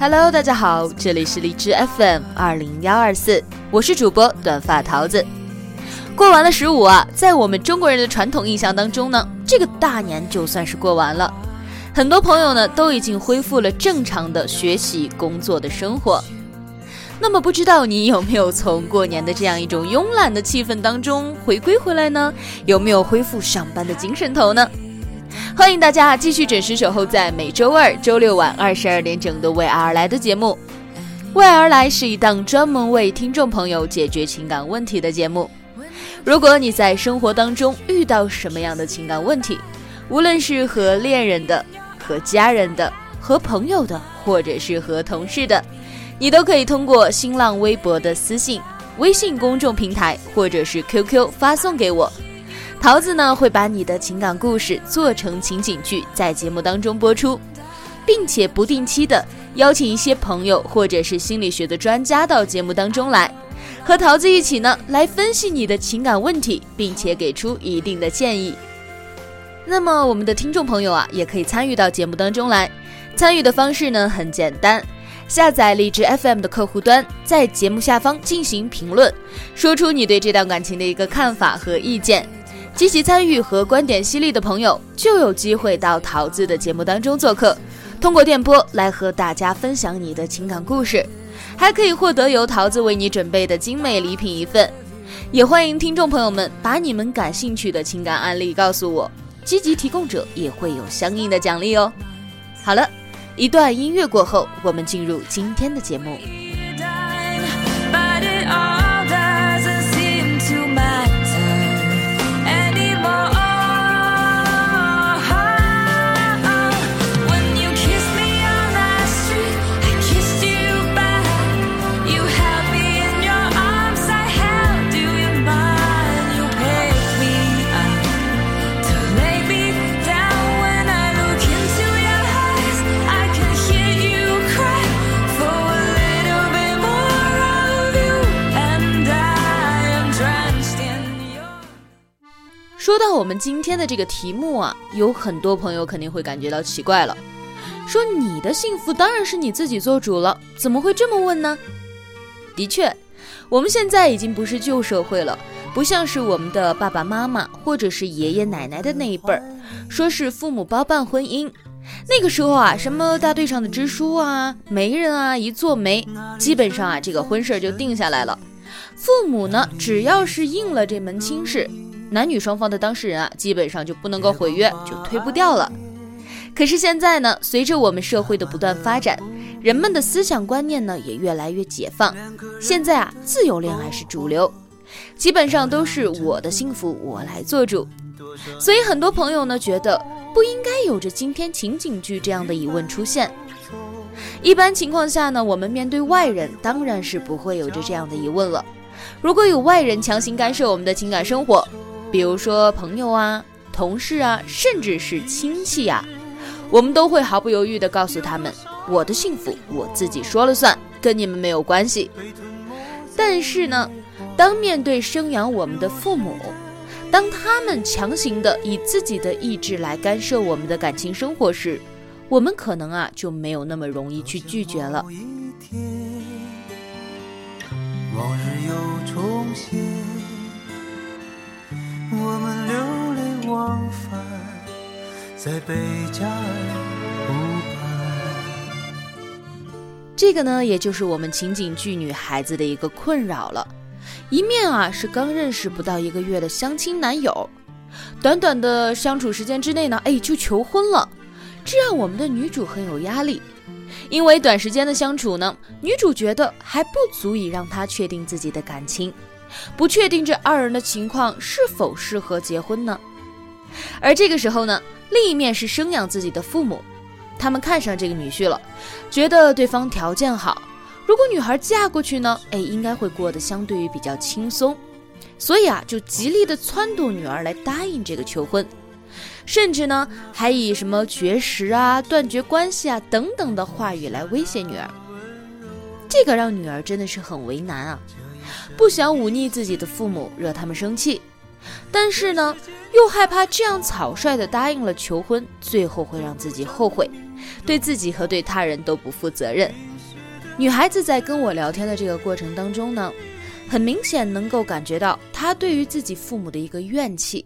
Hello，大家好，这里是荔枝 FM 二零幺二四，我是主播短发桃子。过完了十五啊，在我们中国人的传统印象当中呢，这个大年就算是过完了。很多朋友呢都已经恢复了正常的学习、工作的生活。那么不知道你有没有从过年的这样一种慵懒的气氛当中回归回来呢？有没有恢复上班的精神头呢？欢迎大家继续准时守候在每周二、周六晚二十二点整的《为爱而来》的节目。《为爱而来》是一档专门为听众朋友解决情感问题的节目。如果你在生活当中遇到什么样的情感问题，无论是和恋人的、和家人的、和朋友的，或者是和同事的，你都可以通过新浪微博的私信、微信公众平台或者是 QQ 发送给我。桃子呢会把你的情感故事做成情景剧，在节目当中播出，并且不定期的邀请一些朋友或者是心理学的专家到节目当中来，和桃子一起呢来分析你的情感问题，并且给出一定的建议。那么我们的听众朋友啊，也可以参与到节目当中来。参与的方式呢很简单，下载荔枝 FM 的客户端，在节目下方进行评论，说出你对这段感情的一个看法和意见。积极参与和观点犀利的朋友就有机会到桃子的节目当中做客，通过电波来和大家分享你的情感故事，还可以获得由桃子为你准备的精美礼品一份。也欢迎听众朋友们把你们感兴趣的情感案例告诉我，积极提供者也会有相应的奖励哦。好了，一段音乐过后，我们进入今天的节目。今天的这个题目啊，有很多朋友肯定会感觉到奇怪了，说你的幸福当然是你自己做主了，怎么会这么问呢？的确，我们现在已经不是旧社会了，不像是我们的爸爸妈妈或者是爷爷奶奶的那一辈儿，说是父母包办婚姻，那个时候啊，什么大队上的支书啊、媒人啊，一做媒，基本上啊，这个婚事儿就定下来了，父母呢，只要是应了这门亲事。男女双方的当事人啊，基本上就不能够毁约，就推不掉了。可是现在呢，随着我们社会的不断发展，人们的思想观念呢也越来越解放。现在啊，自由恋爱是主流，基本上都是我的幸福我来做主。所以很多朋友呢觉得不应该有着今天情景剧这样的疑问出现。一般情况下呢，我们面对外人当然是不会有着这样的疑问了。如果有外人强行干涉我们的情感生活，比如说朋友啊、同事啊，甚至是亲戚啊，我们都会毫不犹豫地告诉他们：“我的幸福我自己说了算，跟你们没有关系。”但是呢，当面对生养我们的父母，当他们强行的以自己的意志来干涉我们的感情生活时，我们可能啊就没有那么容易去拒绝了。往日又重现。我们流泪往返，在贝加尔湖畔。这个呢，也就是我们情景剧女孩子的一个困扰了。一面啊是刚认识不到一个月的相亲男友，短短的相处时间之内呢，哎就求婚了，这让我们的女主很有压力。因为短时间的相处呢，女主觉得还不足以让他确定自己的感情，不确定这二人的情况是否适合结婚呢。而这个时候呢，另一面是生养自己的父母，他们看上这个女婿了，觉得对方条件好。如果女孩嫁过去呢，哎，应该会过得相对于比较轻松，所以啊，就极力的撺掇女儿来答应这个求婚，甚至呢，还以什么绝食啊、断绝关系啊等等的话语来威胁女儿。这个让女儿真的是很为难啊，不想忤逆自己的父母，惹他们生气，但是呢，又害怕这样草率的答应了求婚，最后会让自己后悔，对自己和对他人都不负责任。女孩子在跟我聊天的这个过程当中呢，很明显能够感觉到她对于自己父母的一个怨气。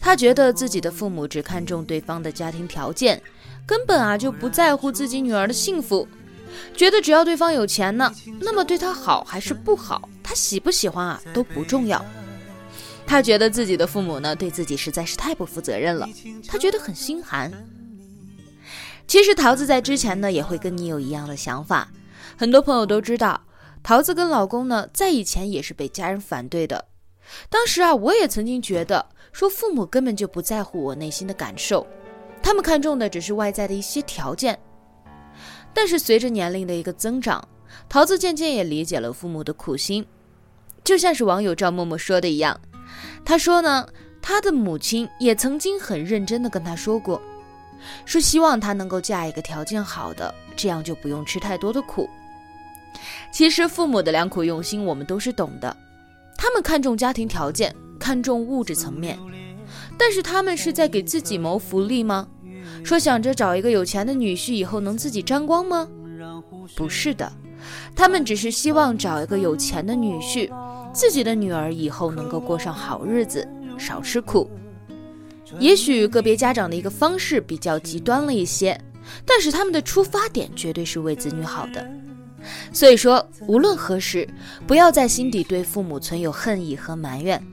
她觉得自己的父母只看重对方的家庭条件，根本啊就不在乎自己女儿的幸福。觉得只要对方有钱呢，那么对她好还是不好，他喜不喜欢啊都不重要。他觉得自己的父母呢对自己实在是太不负责任了，他觉得很心寒。其实桃子在之前呢也会跟你有一样的想法。很多朋友都知道，桃子跟老公呢，在以前也是被家人反对的。当时啊，我也曾经觉得，说父母根本就不在乎我内心的感受，他们看重的只是外在的一些条件。但是随着年龄的一个增长，桃子渐渐也理解了父母的苦心。就像是网友赵默默说的一样，他说呢，他的母亲也曾经很认真的跟他说过，说希望他能够嫁一个条件好的，这样就不用吃太多的苦。其实父母的良苦用心，我们都是懂的。他们看重家庭条件，看重物质层面，但是他们是在给自己谋福利吗？说想着找一个有钱的女婿，以后能自己沾光吗？不是的，他们只是希望找一个有钱的女婿，自己的女儿以后能够过上好日子，少吃苦。也许个别家长的一个方式比较极端了一些，但是他们的出发点绝对是为子女好的。所以说，无论何时，不要在心底对父母存有恨意和埋怨。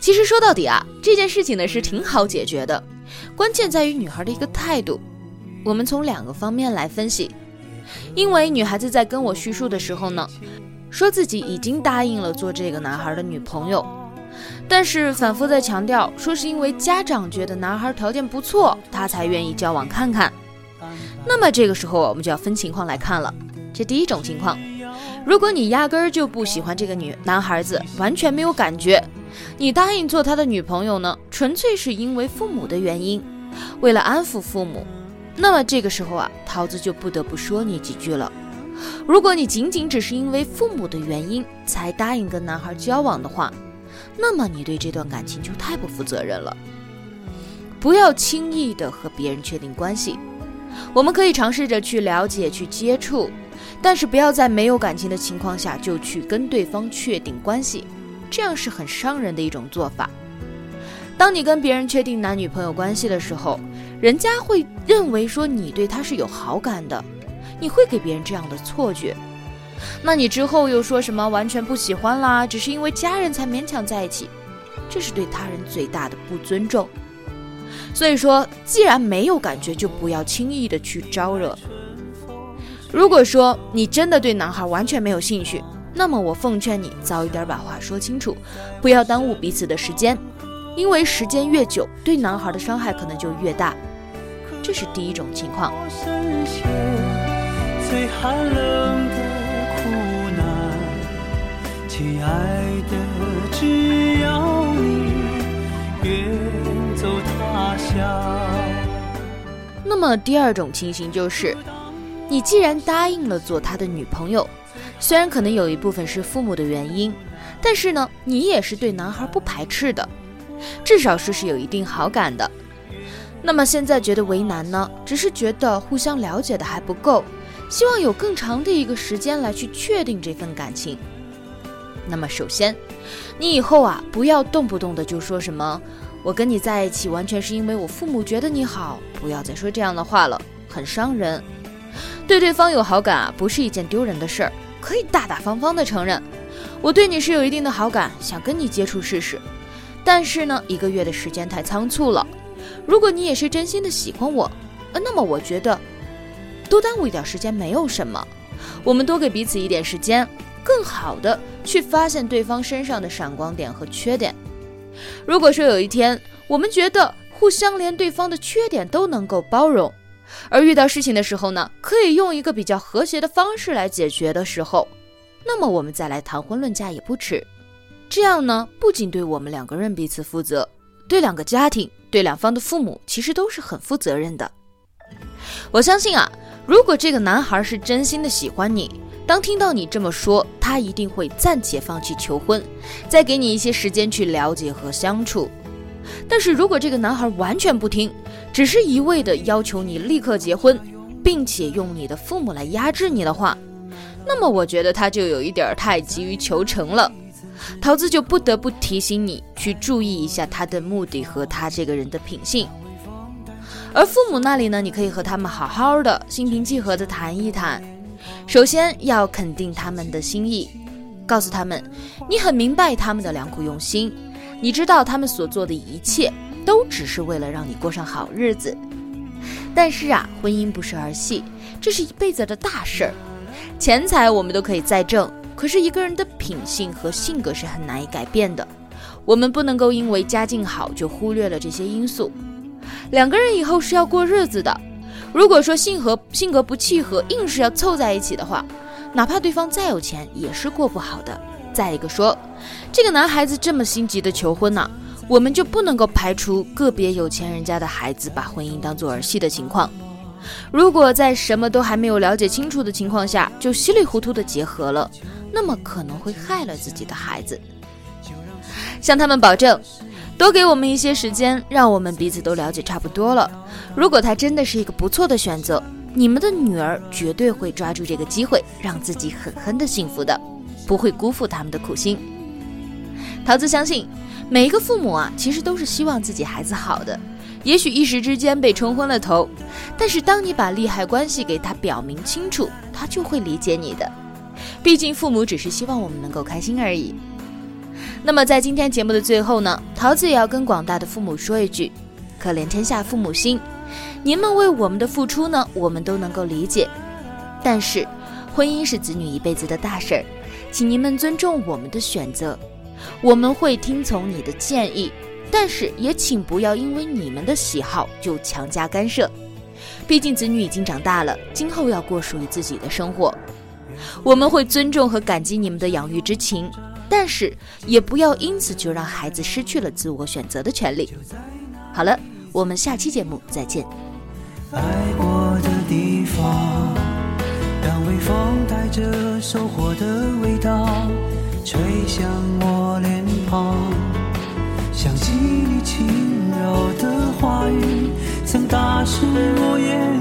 其实说到底啊，这件事情呢是挺好解决的，关键在于女孩的一个态度。我们从两个方面来分析。因为女孩子在跟我叙述的时候呢，说自己已经答应了做这个男孩的女朋友，但是反复在强调，说是因为家长觉得男孩条件不错，他才愿意交往看看。那么这个时候我们就要分情况来看了。这第一种情况，如果你压根儿就不喜欢这个女男孩子，完全没有感觉，你答应做他的女朋友呢，纯粹是因为父母的原因，为了安抚父母，那么这个时候啊，桃子就不得不说你几句了。如果你仅仅只是因为父母的原因才答应跟男孩交往的话，那么你对这段感情就太不负责任了。不要轻易的和别人确定关系，我们可以尝试着去了解、去接触。但是不要在没有感情的情况下就去跟对方确定关系，这样是很伤人的一种做法。当你跟别人确定男女朋友关系的时候，人家会认为说你对他是有好感的，你会给别人这样的错觉。那你之后又说什么完全不喜欢啦，只是因为家人才勉强在一起，这是对他人最大的不尊重。所以说，既然没有感觉，就不要轻易的去招惹。如果说你真的对男孩完全没有兴趣，那么我奉劝你早一点把话说清楚，不要耽误彼此的时间，因为时间越久，对男孩的伤害可能就越大。这是第一种情况。最寒冷的苦难，亲爱的，只要你远走他乡那么第二种情形就是。你既然答应了做他的女朋友，虽然可能有一部分是父母的原因，但是呢，你也是对男孩不排斥的，至少是是有一定好感的。那么现在觉得为难呢，只是觉得互相了解的还不够，希望有更长的一个时间来去确定这份感情。那么首先，你以后啊，不要动不动的就说什么“我跟你在一起完全是因为我父母觉得你好”，不要再说这样的话了，很伤人。对对方有好感啊，不是一件丢人的事儿，可以大大方方的承认，我对你是有一定的好感，想跟你接触试试。但是呢，一个月的时间太仓促了。如果你也是真心的喜欢我，那么我觉得多耽误一点时间没有什么。我们多给彼此一点时间，更好的去发现对方身上的闪光点和缺点。如果说有一天我们觉得互相连对方的缺点都能够包容，而遇到事情的时候呢，可以用一个比较和谐的方式来解决的时候，那么我们再来谈婚论嫁也不迟。这样呢，不仅对我们两个人彼此负责，对两个家庭、对两方的父母，其实都是很负责任的。我相信啊，如果这个男孩是真心的喜欢你，当听到你这么说，他一定会暂且放弃求婚，再给你一些时间去了解和相处。但是如果这个男孩完全不听，只是一味的要求你立刻结婚，并且用你的父母来压制你的话，那么我觉得他就有一点太急于求成了。桃子就不得不提醒你去注意一下他的目的和他这个人的品性，而父母那里呢，你可以和他们好好的心平气和的谈一谈。首先要肯定他们的心意，告诉他们你很明白他们的良苦用心，你知道他们所做的一切都只是为了让你过上好日子。但是啊，婚姻不是儿戏，这是一辈子的大事儿，钱财我们都可以再挣。可是一个人的品性和性格是很难以改变的，我们不能够因为家境好就忽略了这些因素。两个人以后是要过日子的，如果说性和性格不契合，硬是要凑在一起的话，哪怕对方再有钱，也是过不好的。再一个说，这个男孩子这么心急的求婚呢，我们就不能够排除个别有钱人家的孩子把婚姻当做儿戏的情况。如果在什么都还没有了解清楚的情况下就稀里糊涂的结合了。那么可能会害了自己的孩子。向他们保证，多给我们一些时间，让我们彼此都了解差不多了。如果他真的是一个不错的选择，你们的女儿绝对会抓住这个机会，让自己狠狠的幸福的，不会辜负他们的苦心。桃子相信，每一个父母啊，其实都是希望自己孩子好的。也许一时之间被冲昏了头，但是当你把利害关系给他表明清楚，他就会理解你的。毕竟父母只是希望我们能够开心而已。那么在今天节目的最后呢，桃子也要跟广大的父母说一句：可怜天下父母心。您们为我们的付出呢，我们都能够理解。但是，婚姻是子女一辈子的大事儿，请您们尊重我们的选择。我们会听从你的建议，但是也请不要因为你们的喜好就强加干涉。毕竟子女已经长大了，今后要过属于自己的生活。我们会尊重和感激你们的养育之情，但是也不要因此就让孩子失去了自我选择的权利。好了，我们下期节目再见。爱过的地方，当微风带着收获的味道，吹向我脸庞。想起你轻柔的话语，曾打湿我眼